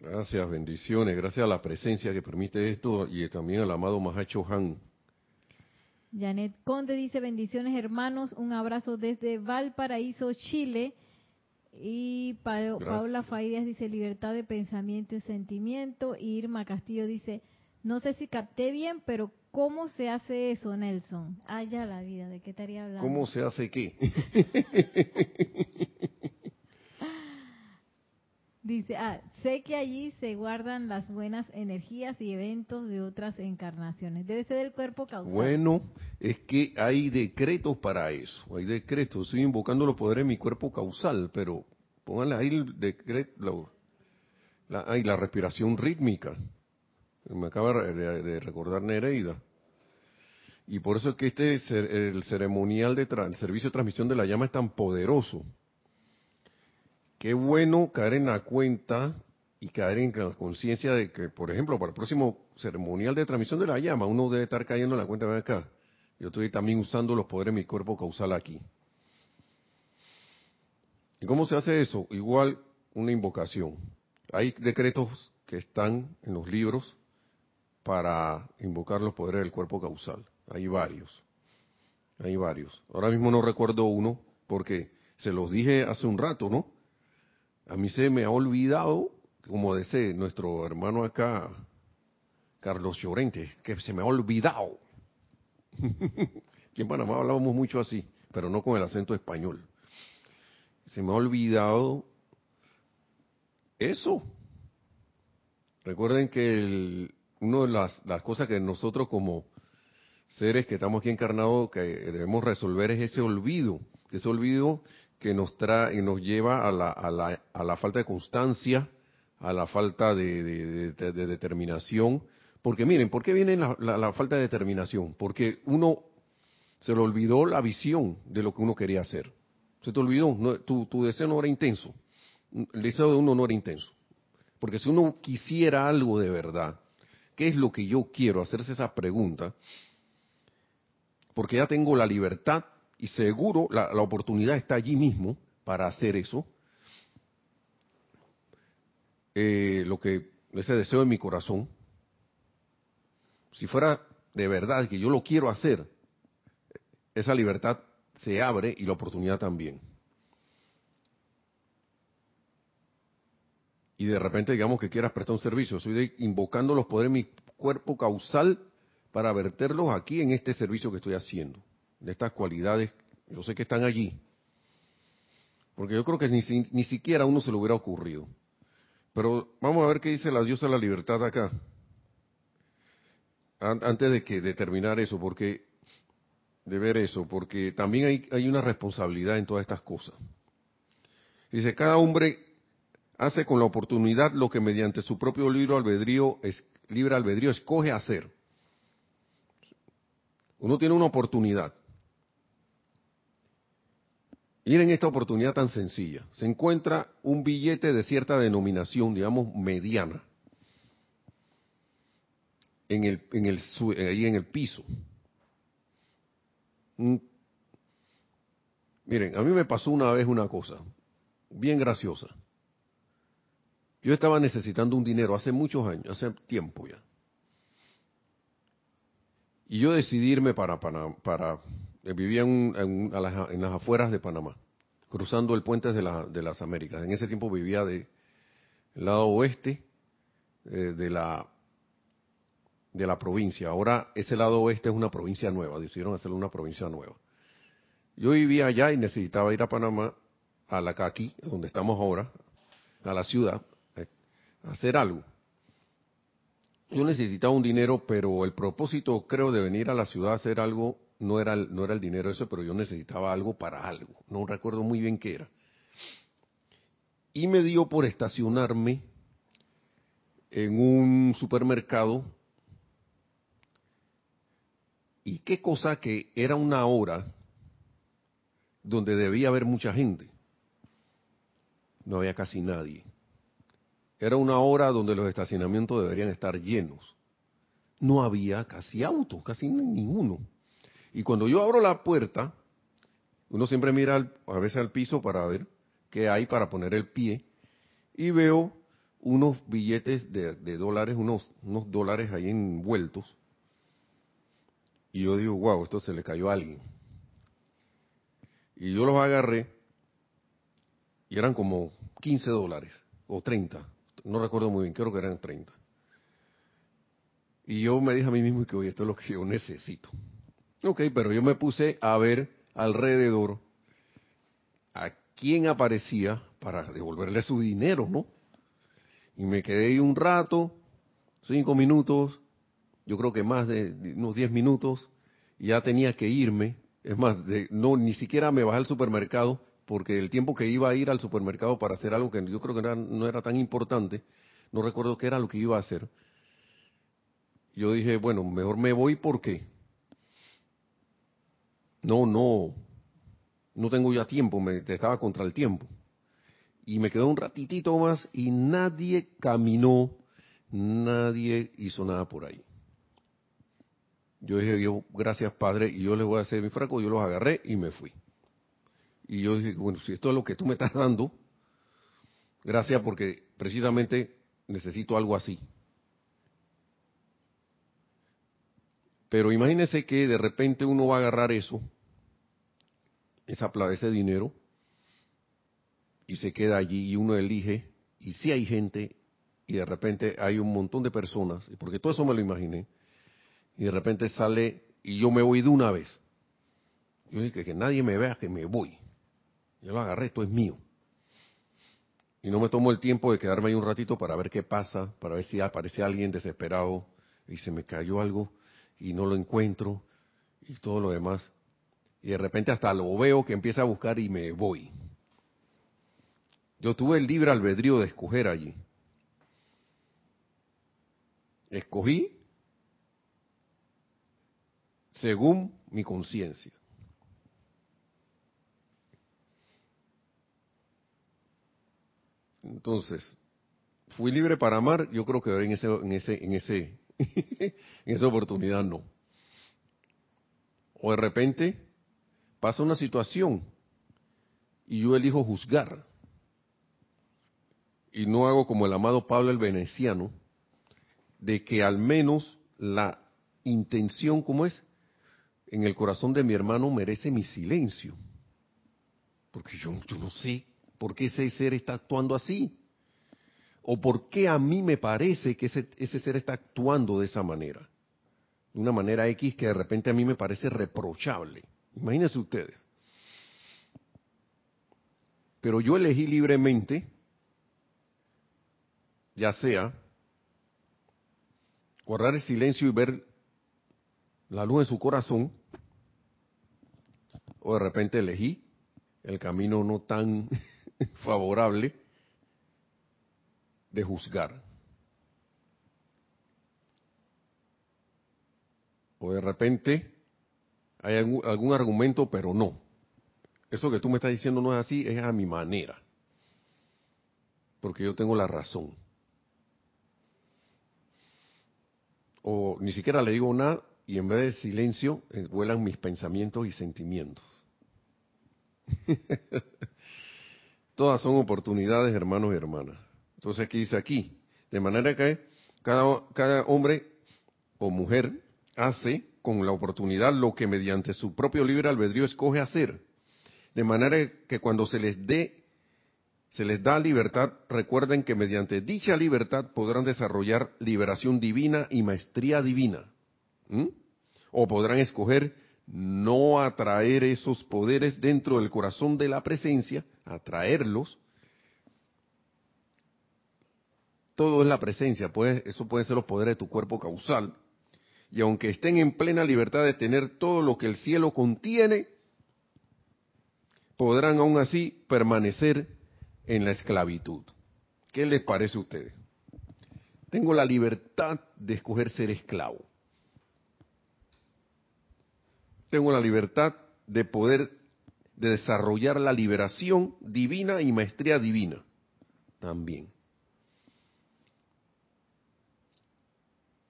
Gracias, bendiciones. Gracias a la presencia que permite esto y también al amado Mahacho Han. Janet Conde dice bendiciones hermanos, un abrazo desde Valparaíso, Chile. Y Paula Faidas dice libertad de pensamiento y sentimiento. Y Irma Castillo dice, no sé si capté bien, pero ¿cómo se hace eso, Nelson? Ah, ya la vida, ¿de qué estaría hablando? ¿Cómo se hace qué? Dice, ah, sé que allí se guardan las buenas energías y eventos de otras encarnaciones. Debe ser del cuerpo causal. Bueno, es que hay decretos para eso. Hay decretos. Estoy invocando los poderes de mi cuerpo causal, pero pónganle ahí el decreto, la, la respiración rítmica. Me acaba de, recordar Nereida. Y por eso es que este el ceremonial de el servicio de transmisión de la llama es tan poderoso. Qué bueno caer en la cuenta y caer en la conciencia de que, por ejemplo, para el próximo ceremonial de transmisión de la llama, uno debe estar cayendo en la cuenta de acá. Yo estoy también usando los poderes de mi cuerpo causal aquí. ¿Y cómo se hace eso? Igual una invocación. Hay decretos que están en los libros para invocar los poderes del cuerpo causal. Hay varios. Hay varios. Ahora mismo no recuerdo uno porque se los dije hace un rato, ¿no? A mí se me ha olvidado, como dice nuestro hermano acá, Carlos Llorente, que se me ha olvidado. Aquí en Panamá hablábamos mucho así, pero no con el acento español. Se me ha olvidado eso. Recuerden que una de las, las, cosas que nosotros como seres que estamos aquí encarnados que debemos resolver es ese olvido, ese olvido que nos trae y nos lleva a la, a la, a la falta de constancia, a la falta de, determinación. Porque miren, ¿por qué viene la, la, falta de determinación? Porque uno se le olvidó la visión de lo que uno quería hacer. Se te olvidó, tu, tu deseo no era intenso. El deseo de uno no era intenso. Porque si uno quisiera algo de verdad, ¿qué es lo que yo quiero? Hacerse esa pregunta. Porque ya tengo la libertad y seguro la, oportunidad está allí mismo para hacer eso. Eh, lo que ese deseo en mi corazón, si fuera de verdad que yo lo quiero hacer, esa libertad se abre y la oportunidad también. y de repente digamos que quieras prestar un servicio, estoy invocando los poderes de mi cuerpo causal para verterlos aquí en este servicio que estoy haciendo, de estas cualidades, yo sé que están allí, porque yo creo que ni, ni siquiera a uno se le hubiera ocurrido. Pero vamos a ver qué dice la diosa de la libertad acá, antes de que de terminar eso, porque de ver eso, porque también hay, una responsabilidad en todas estas cosas. Dice, cada hombre hace con la oportunidad lo que mediante su propio libro albedrío, es, libre albedrío escoge hacer. Uno tiene una oportunidad. Miren esta oportunidad tan sencilla. Se encuentra un billete de cierta denominación, digamos mediana, en el, en el, ahí en el piso. Miren, a mí me pasó una vez una cosa bien graciosa. Yo estaba necesitando un dinero hace muchos años, hace tiempo ya. Y yo decidí irme para para, vivía en, las, afueras de Panamá, cruzando el puente de, las Américas. En ese tiempo vivía del lado oeste eh, de la de la provincia. Ahora ese lado oeste es una provincia nueva, decidieron hacerlo una provincia nueva. Yo vivía allá y necesitaba ir a Panamá, a la Caqui, donde estamos ahora, a la ciudad, hacer algo. Yo necesitaba un dinero, pero el propósito, creo, de venir a la ciudad a hacer algo no era, no era el dinero eso, pero yo necesitaba algo para algo. No recuerdo muy bien qué era. Y me dio por estacionarme en un supermercado. Y qué cosa que era una hora donde debía haber mucha gente. No había casi nadie. Era una hora donde los estacionamientos deberían estar llenos. No había casi autos, casi ninguno. Y cuando yo abro la puerta, uno siempre mira a veces al piso para ver qué hay para poner el pie, y veo unos billetes de, dólares, unos, unos dólares ahí envueltos. Y yo digo, wow, esto se le cayó a alguien. Y yo los agarré y eran como 15 dólares o 30 no recuerdo muy bien, creo que eran 30. Y yo me dije a mí mismo que, oye, esto es lo que yo necesito. Ok, pero yo me puse a ver alrededor a quién aparecía para devolverle su dinero, ¿no? Y me quedé ahí un rato, cinco minutos, yo creo que más de unos diez minutos, y ya tenía que irme. Es más, no, ni siquiera me bajé al supermercado porque el tiempo que iba a ir al supermercado para hacer algo que yo creo que no era tan importante, no recuerdo qué era lo que iba a hacer. Yo dije, bueno, mejor me voy porque no, no, no tengo ya tiempo, me estaba contra el tiempo. Y me quedó un ratitito más y nadie caminó, nadie hizo nada por ahí. Yo dije, yo, gracias Padre, y yo les voy a hacer mi fraco, yo los agarré y me fui. Y yo dije, bueno, si esto es lo que tú me estás dando, gracias porque precisamente necesito algo así. Pero imagínense que de repente uno va a agarrar eso, esa, ese dinero, y se queda allí y uno elige, y si hay gente, y de repente hay un montón de personas, porque todo eso me lo imaginé, y de repente sale, y yo me voy de una vez. Yo dije que nadie me vea que me voy. Yo lo agarré, esto es mío. Y no me tomo el tiempo de quedarme ahí un ratito para ver qué pasa, para ver si aparece alguien desesperado y se me cayó algo y no lo encuentro y todo lo demás. Y de repente hasta lo veo que empieza a buscar y me voy. Yo tuve el libre albedrío de escoger allí. Escogí según mi conciencia. Entonces, fui libre para amar, yo creo que en ese, en ese, en ese, en esa oportunidad no. O de repente pasa una situación y yo elijo juzgar. Y no hago como el amado Pablo el Veneciano, de que al menos la intención como es en el corazón de mi hermano merece mi silencio. Porque yo, no sé por qué ese ser está actuando así. O por qué a mí me parece que ese, ese ser está actuando de esa manera. De una manera X que de repente a mí me parece reprochable. Imagínense ustedes. Pero yo elegí libremente, ya sea guardar el silencio y ver la luz en su corazón, o de repente elegí el camino no tan favorable de juzgar. O de repente hay algún, argumento, pero no. Eso que tú me estás diciendo no es así, es a mi manera. Porque yo tengo la razón. O ni siquiera le digo nada y en vez de silencio eh, vuelan mis pensamientos y sentimientos. Todas son oportunidades, hermanos y hermanas. Entonces, ¿qué dice aquí? De manera que cada, cada hombre o mujer hace con la oportunidad lo que mediante su propio libre albedrío escoge hacer. De manera que cuando se les dé se les da libertad, recuerden que mediante dicha libertad podrán desarrollar liberación divina y maestría divina. O podrán escoger no atraer esos poderes dentro del corazón de la presencia, atraerlos. Todo es la presencia, pues eso puede ser los poderes de tu cuerpo causal. Y aunque estén en plena libertad de tener todo lo que el cielo contiene, podrán aún así permanecer en la esclavitud. ¿Qué les parece a ustedes? Tengo la libertad de escoger ser esclavo tengo la libertad de poder de desarrollar la liberación divina y maestría divina también.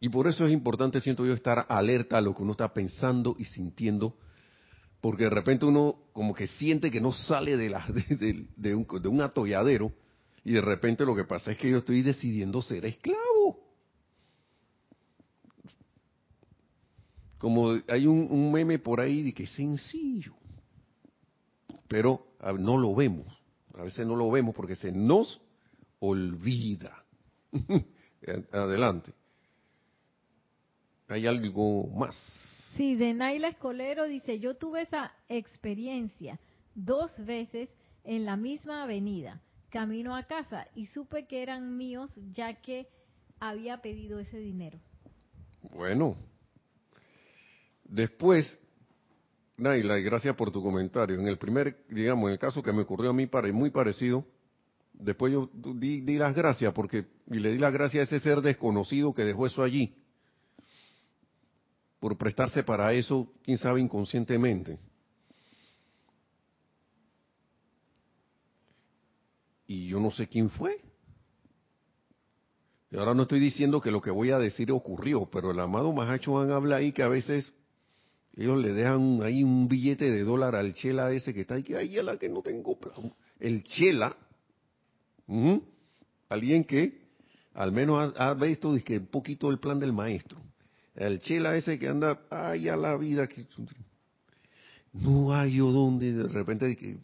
Y por eso es importante, siento yo, estar alerta a lo que uno está pensando y sintiendo, porque de repente uno como que siente que no sale de, la, de, un, de un atolladero y de repente lo que pasa es que yo estoy decidiendo ser esclavo. Como hay un, meme por ahí de que es sencillo, pero no lo vemos. A veces no lo vemos porque se nos olvida. Adelante. ¿Hay algo más? Sí, de Naila Escolero dice, yo tuve esa experiencia dos veces en la misma avenida, camino a casa, y supe que eran míos ya que había pedido ese dinero. Bueno, Después, Naila, y gracias por tu comentario. En el primer, digamos, en el caso que me ocurrió a mí, muy parecido, después yo di, las gracias porque, y le di las gracias a ese ser desconocido que dejó eso allí, por prestarse para eso, quién sabe, inconscientemente. Y yo no sé quién fue. Y ahora no estoy diciendo que lo que voy a decir ocurrió, pero el amado Mahacho habla ahí que a veces ellos le dejan ahí un billete de dólar al chela ese que está ahí, que ahí la que no tengo plan. El chela, alguien que al menos ha, ha visto que un poquito el plan del maestro. El chela ese que anda, ay, a la vida, que no hay yo donde de repente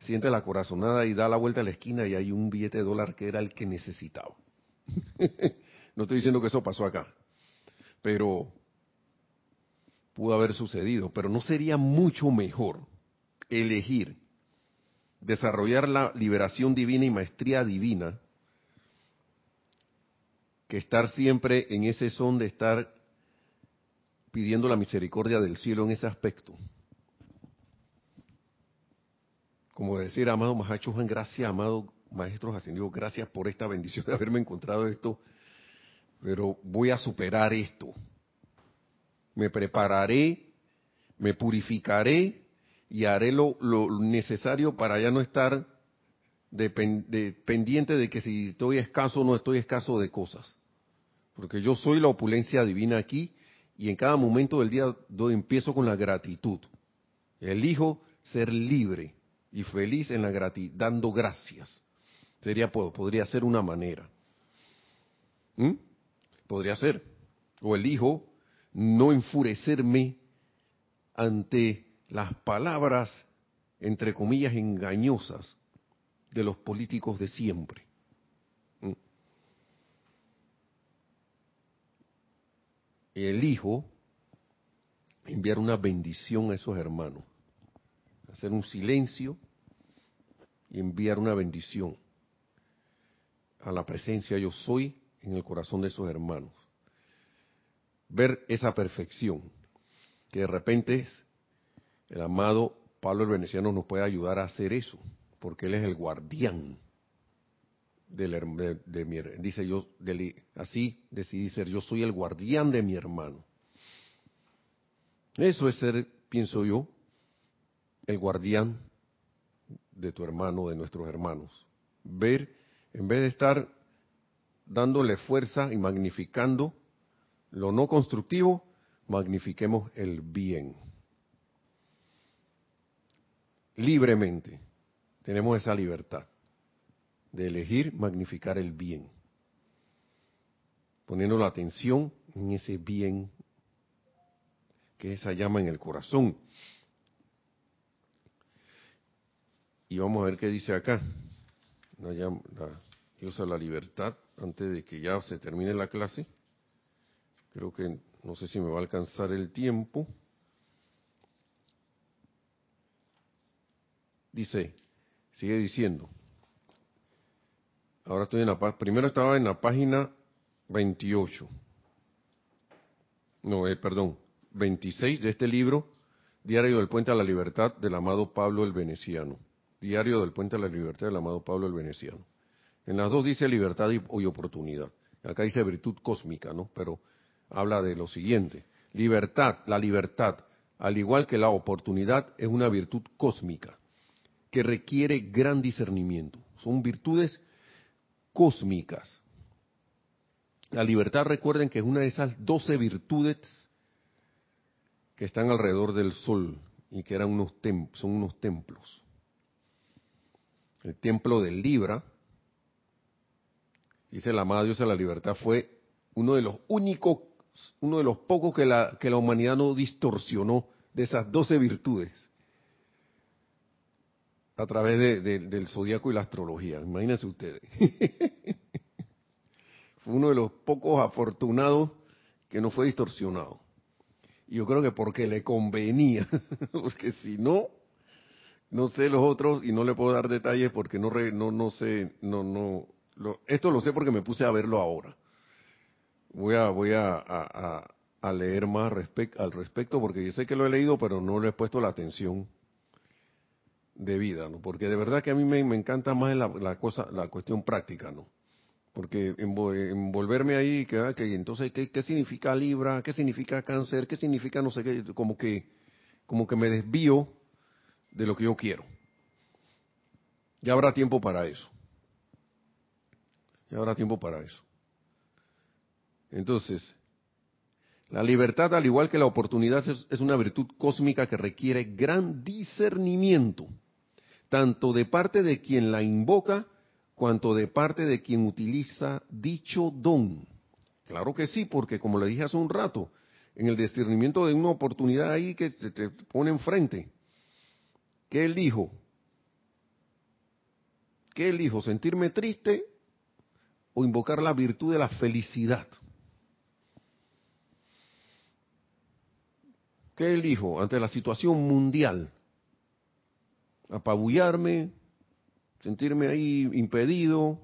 siente la corazonada y da la vuelta a la esquina y hay un billete de dólar que era el que necesitaba. no estoy diciendo que eso pasó acá, pero pudo haber sucedido. Pero no sería mucho mejor elegir desarrollar la liberación divina y maestría divina que estar siempre en ese son de estar pidiendo la misericordia del cielo en ese aspecto. Como decir, amado Mahacho Juan, gracias, amado Maestros Ascendidos, gracias por esta bendición de haberme encontrado esto, pero voy a superar esto. Me prepararé, me purificaré y haré lo, necesario para ya no estar pendiente de que si estoy escaso o no estoy escaso de cosas. Porque yo soy la opulencia divina aquí y en cada momento del día empiezo con la gratitud. Elijo ser libre y feliz en la gratitud, dando gracias. Sería, podría ser una manera. ¿Mm? Podría ser. O elijo no enfurecerme ante las palabras, entre comillas, engañosas de los políticos de siempre. Elijo enviar una bendición a esos hermanos, hacer un silencio y enviar una bendición a la presencia yo soy en el corazón de esos hermanos. Ver esa perfección, que de repente el amado Pablo el Veneciano nos puede ayudar a hacer eso, porque él es el guardián de, mi dice yo así decidí ser yo soy el guardián de mi hermano. Eso es ser pienso yo el guardián de tu hermano de nuestros hermanos. Ver en vez de estar dándole fuerza y magnificando lo no constructivo, magnifiquemos el bien. Libremente tenemos esa libertad de elegir magnificar el bien, poniendo la atención en ese bien que esa llama en el corazón. Y vamos a ver qué dice acá la, usa la libertad antes de que ya se termine la clase. Creo que no sé si me va a alcanzar el tiempo. Dice, sigue diciendo. Ahora estoy en la primero estaba en la página 28. No, eh, perdón, 26 de este libro, Diario del Puente a la Libertad del amado Pablo el Veneciano. Diario del Puente a la Libertad del amado Pablo el Veneciano. En las dos dice libertad y, oportunidad. Acá dice virtud cósmica, ¿no? Pero habla de lo siguiente. Libertad, la libertad, al igual que la oportunidad, es una virtud cósmica que requiere gran discernimiento. Son virtudes cósmicas. La libertad, recuerden que es una de esas doce virtudes que están alrededor del sol y que eran unos son unos templos el templo del Libra, dice la amada diosa de la libertad, fue uno de los únicos, uno de los pocos que la, que la humanidad no distorsionó de esas doce virtudes a través del zodiaco y la astrología. Imagínense ustedes. fue uno de los pocos afortunados que no fue distorsionado. Y yo creo que porque le convenía, porque si no, no sé los otros y no le puedo dar detalles porque no no no sé, no no esto lo sé porque me puse a verlo ahora. Voy a voy a, a, leer más al respecto porque yo sé que lo he leído pero no le he puesto la atención debida, ¿no? Porque de verdad que a mí me, encanta más la, la, cosa la cuestión práctica, ¿no? Porque envolverme ahí, que, ah, que entonces ¿qué, qué significa Libra, qué significa cáncer, qué significa no sé qué, como que como que me desvío de lo que yo quiero. Ya habrá tiempo para eso. Ya habrá tiempo para eso. Entonces, la libertad, al igual que la oportunidad, es, una virtud cósmica que requiere gran discernimiento, tanto de parte de quien la invoca, cuanto de parte de quien utiliza dicho don. Claro que sí, porque como le dije hace un rato, en el discernimiento de una oportunidad ahí que se te pone enfrente, ¿qué él dijo? ¿Qué elijo? ¿Sentirme triste o invocar la virtud de la felicidad? ¿Qué elijo ante la situación mundial? ¿Apabullarme? ¿Sentirme ahí impedido?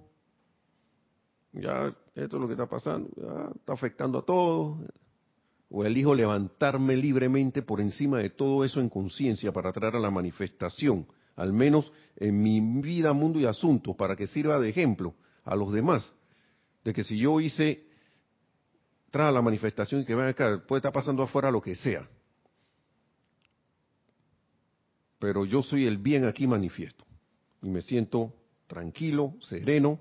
Ya, esto es lo que está pasando, ya está afectando a todos. ¿O elijo levantarme libremente por encima de todo eso en conciencia para traer a la manifestación al menos en mi vida, mundo y asuntos, para que sirva de ejemplo a los demás, de que si yo hice, tras la manifestación y que vean acá, puede estar pasando afuera lo que sea, pero yo soy el bien aquí manifiesto y me siento tranquilo, sereno,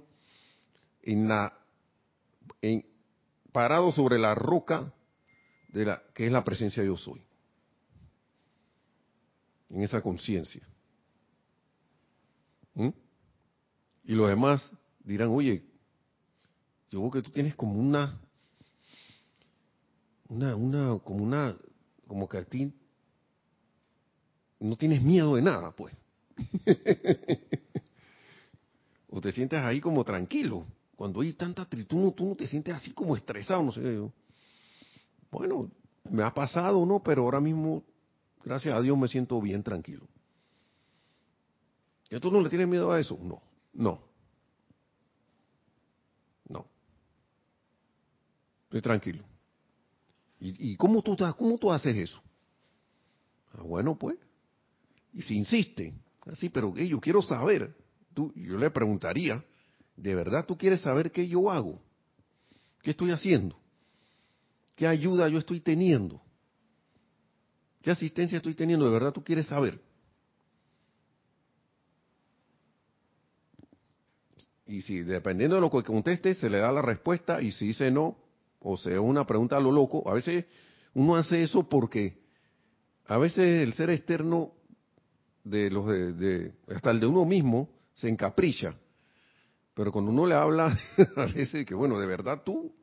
en la, en, parado sobre la roca de la que es la presencia yo soy, en esa conciencia. ¿Mm? Y los demás dirán, oye, yo veo que tú tienes como una, una, una, como una, como que a ti no tienes miedo de nada, pues. o te sientes ahí como tranquilo. Cuando hay tanta tritud, tú no te sientes así como estresado, no sé. Bueno, me ha pasado, ¿no? Pero ahora mismo, gracias a Dios, me siento bien tranquilo. ¿Y tú no le tienes miedo a eso? No, no. No. Estoy tranquilo. ¿Y, cómo, tú, cómo tú haces eso? Ah, bueno, pues. Y si insiste, así, pero yo quiero saber. Tú, yo le preguntaría, ¿de verdad tú quieres saber qué yo hago? ¿Qué estoy haciendo? ¿Qué ayuda yo estoy teniendo? ¿Qué asistencia estoy teniendo? ¿De verdad tú quieres saber? Y si dependiendo de lo que conteste, se le da la respuesta y si dice no, o sea, una pregunta a lo loco, a veces uno hace eso porque a veces el ser externo de los de, hasta el de uno mismo se encapricha. Pero cuando uno le habla, a veces que bueno, de verdad tú,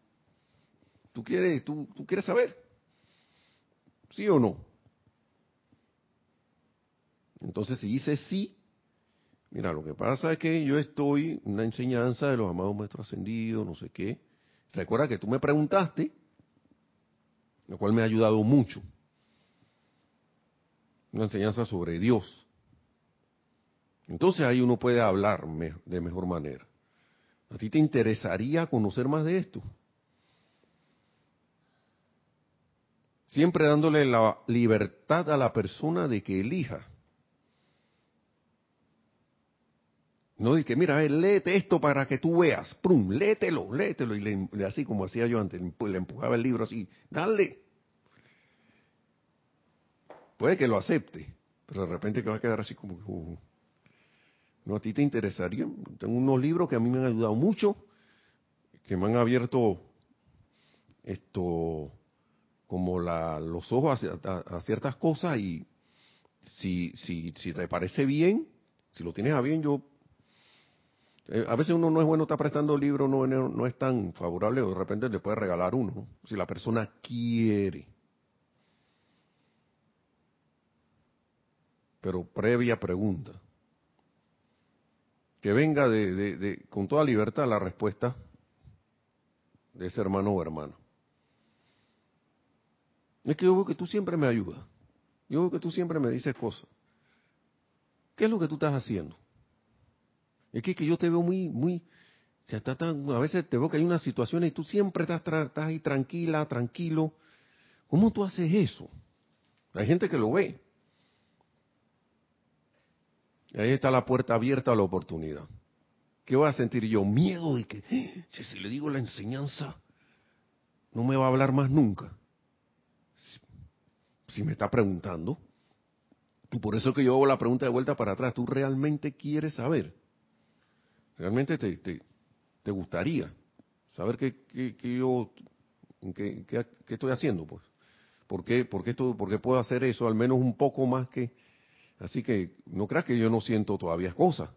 tú quieres, tú, tú quieres saber, ¿sí o no? Entonces si dice sí, Mira, lo que pasa es que yo estoy una enseñanza de los amados maestros ascendidos, no sé qué. Recuerda que tú me preguntaste, lo cual me ha ayudado mucho. Una enseñanza sobre Dios. Entonces ahí uno puede hablar de mejor manera. ¿A ti te interesaría conocer más de esto? Siempre dándole la libertad a la persona de que elija No que mira, léete esto para que tú veas. Prum, léetelo, léetelo. Y le, así como hacía yo antes, le empujaba el libro así, dale. Puede que lo acepte, pero de repente que va a quedar así como, uh, no, a ti te interesaría. Tengo unos libros que a mí me han ayudado mucho, que me han abierto esto, como los ojos a, ciertas cosas y si te parece bien, si lo tienes a bien, yo eh, a veces uno no es bueno está prestando libros, no, no, es tan favorable, o de repente le puede regalar uno, si la persona quiere. Pero previa pregunta. Que venga de, con toda libertad la respuesta de ese hermano o hermana. Es que yo veo que tú siempre me ayudas. Yo veo que tú siempre me dices cosas. ¿Qué es lo que tú estás haciendo? Es que, yo te veo muy, muy, a veces te veo que hay una situación y tú siempre estás, estás ahí tranquila, tranquilo. ¿Cómo tú haces eso? Hay gente que lo ve. Ahí está la puerta abierta a la oportunidad. ¿Qué voy a sentir yo? Miedo de que, si le digo la enseñanza, no me va a hablar más nunca. Si me está preguntando. Y por eso que yo hago la pregunta de vuelta para atrás. ¿Tú realmente quieres saber? realmente te, te, gustaría saber qué, qué, yo, qué, qué, estoy haciendo, pues. ¿Por qué, por, esto, ¿Por qué puedo hacer eso al menos un poco más que... Así que no creas que yo no siento todavía cosas.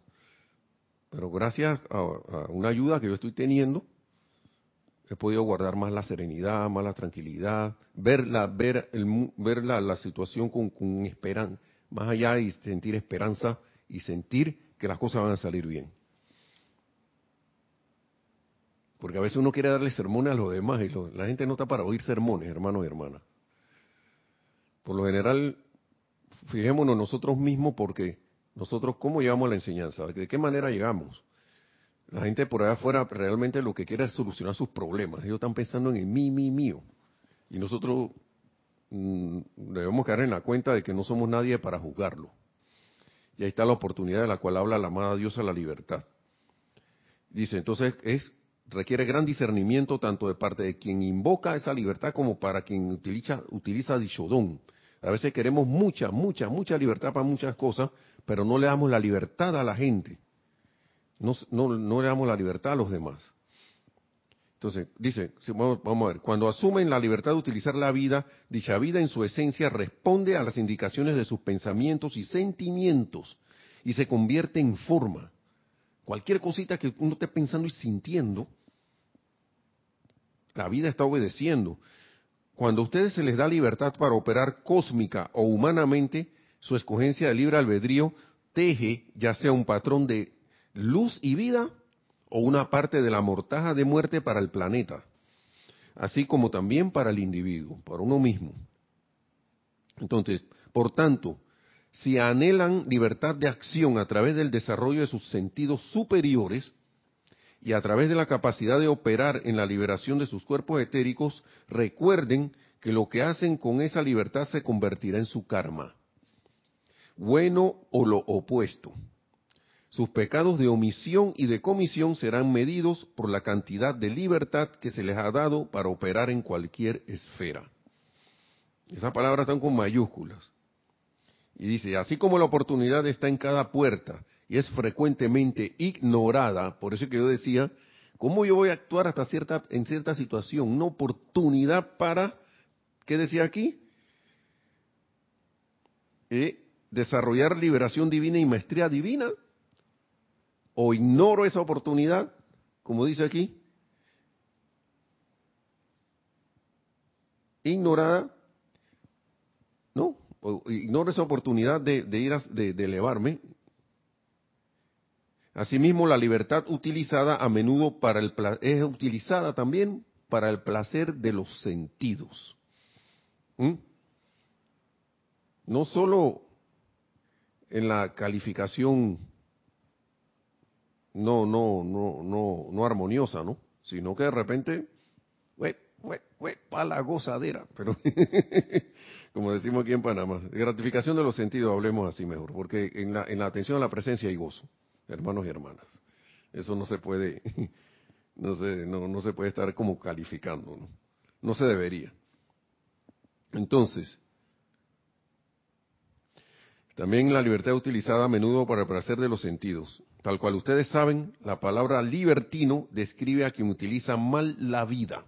Pero gracias a, una ayuda que yo estoy teniendo, he podido guardar más la serenidad, más la tranquilidad, ver la, ver el, ver la, situación con, con esperanza, más allá y sentir esperanza y sentir que las cosas van a salir bien. Porque a veces uno quiere darle sermones a los demás y la gente no está para oír sermones, hermanos y hermanas. Por lo general, fijémonos nosotros mismos porque nosotros, ¿cómo llevamos la enseñanza? ¿De qué manera llegamos? La gente por allá afuera realmente lo que quiere es solucionar sus problemas. Ellos están pensando en el mí, mí, mío. Y nosotros mm, debemos caer en la cuenta de que no somos nadie para juzgarlo. Y ahí está la oportunidad de la cual habla la amada diosa la libertad. Dice, entonces es requiere gran discernimiento tanto de parte de quien invoca esa libertad como para quien utiliza, utiliza dishodón. A veces queremos mucha, mucha, mucha libertad para muchas cosas, pero no le damos la libertad a la gente. No, le damos la libertad a los demás. Entonces, dice, vamos, a ver, cuando asumen la libertad de utilizar la vida, dicha vida en su esencia responde a las indicaciones de sus pensamientos y sentimientos y se convierte en forma. Cualquier cosita que uno esté pensando y sintiendo, la vida está obedeciendo. Cuando a ustedes se les da libertad para operar cósmica o humanamente, su escogencia de libre albedrío teje ya sea un patrón de luz y vida o una parte de la mortaja de muerte para el planeta, así como también para el individuo, para uno mismo. Entonces, por tanto, si anhelan libertad de acción a través del desarrollo de sus sentidos superiores y a través de la capacidad de operar en la liberación de sus cuerpos etéricos, recuerden que lo que hacen con esa libertad se convertirá en su karma, bueno o lo opuesto. Sus pecados de omisión y de comisión serán medidos por la cantidad de libertad que se les ha dado para operar en cualquier esfera. Esas palabras están con mayúsculas. Y dice, así como la oportunidad está en cada puerta y es frecuentemente ignorada, por eso que yo decía, ¿cómo yo voy a actuar hasta cierta, en cierta situación? Una oportunidad para, ¿qué decía aquí? Eh, desarrollar liberación divina y maestría divina o ignoro esa oportunidad, como dice aquí, ignorada, ¿no? ignoro esa oportunidad de, ir a, de, elevarme. Asimismo, la libertad utilizada a menudo para el es utilizada también para el placer de los sentidos. ¿Mm? No solo en la calificación no, no, no, no, no armoniosa, ¿no? Sino que de repente, we, we, we, pa la gozadera, pero como decimos aquí en Panamá, gratificación de los sentidos, hablemos así mejor, porque en la, en la atención a la presencia hay gozo, hermanos y hermanas. Eso no se puede, no se, no, no se puede estar como calificando, ¿no? No se debería. Entonces, también la libertad utilizada a menudo para el placer de los sentidos. Tal cual ustedes saben, la palabra libertino describe a quien utiliza mal la vida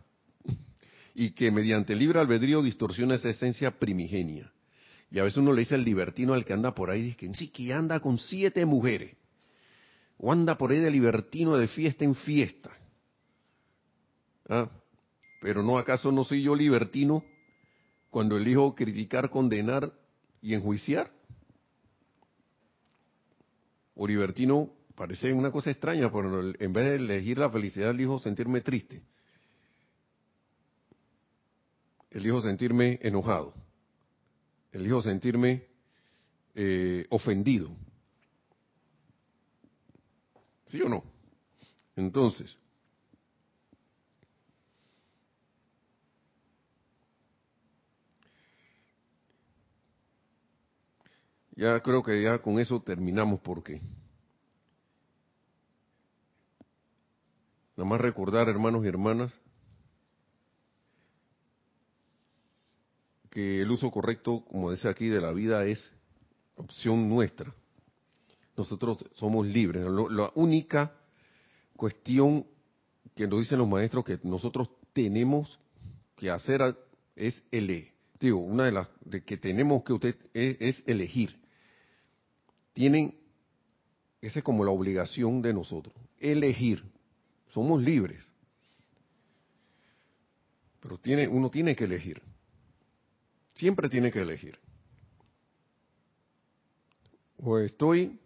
y que mediante libre albedrío distorsiona esa esencia primigenia. Y a veces uno le dice el libertino al que anda por ahí, dice que sí, que anda con siete mujeres. O anda por ahí de libertino de fiesta en fiesta. ¿Ah? Pero no, ¿acaso no soy yo libertino cuando elijo criticar, condenar y enjuiciar? o libertino parece una cosa extraña, pero en vez de elegir la felicidad, elijo sentirme triste. Elijo sentirme enojado. Elijo sentirme eh, ofendido. ¿Sí o no? Entonces, Ya creo que ya con eso terminamos porque nada más recordar, hermanos y hermanas, que el uso correcto, como dice aquí, de la vida es opción nuestra. Nosotros somos libres. la única cuestión que nos dicen los maestros que nosotros tenemos que hacer es elegir. Digo, una de las de que tenemos que usted es, elegir. Tienen, esa es como la obligación de nosotros, elegir. Somos libres. Pero tiene, uno tiene que elegir. Siempre tiene que elegir. O estoy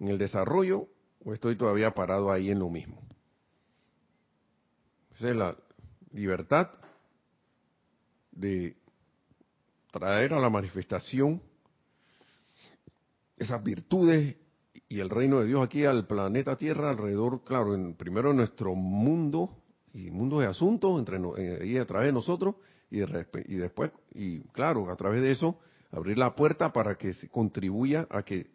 en el desarrollo o estoy todavía parado ahí en lo mismo. Esa es la libertad de traer a la manifestación esas virtudes y el reino de Dios aquí al planeta Tierra alrededor, claro, en, primero en nuestro mundo y mundo de asuntos entre y a través de nosotros y, y después y claro a través de eso abrir la puerta para que se contribuya a que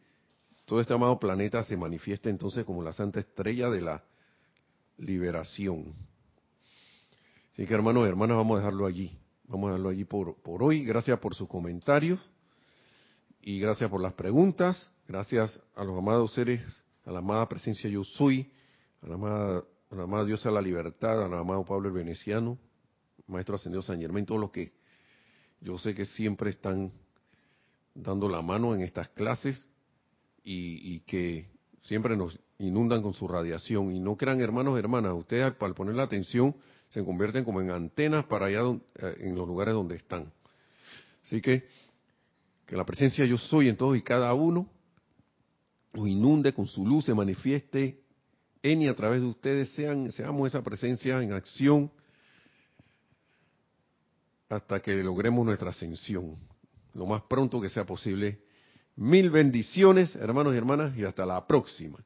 todo este amado planeta se manifieste entonces como la santa estrella de la liberación. Así que hermanos y hermanas, vamos a dejarlo allí. Vamos a dejarlo allí por, por hoy. Gracias por sus comentarios y gracias por las preguntas. Gracias a los amados seres, a la amada presencia yo soy, a la amada, a la amada diosa de la libertad, al amado Pablo el Veneciano, Maestro Ascendido San Germán, todos los que yo sé que siempre están dando la mano en estas clases y, que siempre nos inundan con su radiación. Y no crean hermanos hermanas, ustedes al poner la atención se convierten como en antenas para allá eh, en los lugares donde están. Así que que la presencia yo soy en todos y cada uno nos inunde con su luz, se manifieste en y a través de ustedes, sean, seamos esa presencia en acción hasta que logremos nuestra ascensión, lo más pronto que sea posible Mil bendiciones, hermanos y hermanas, y hasta la próxima.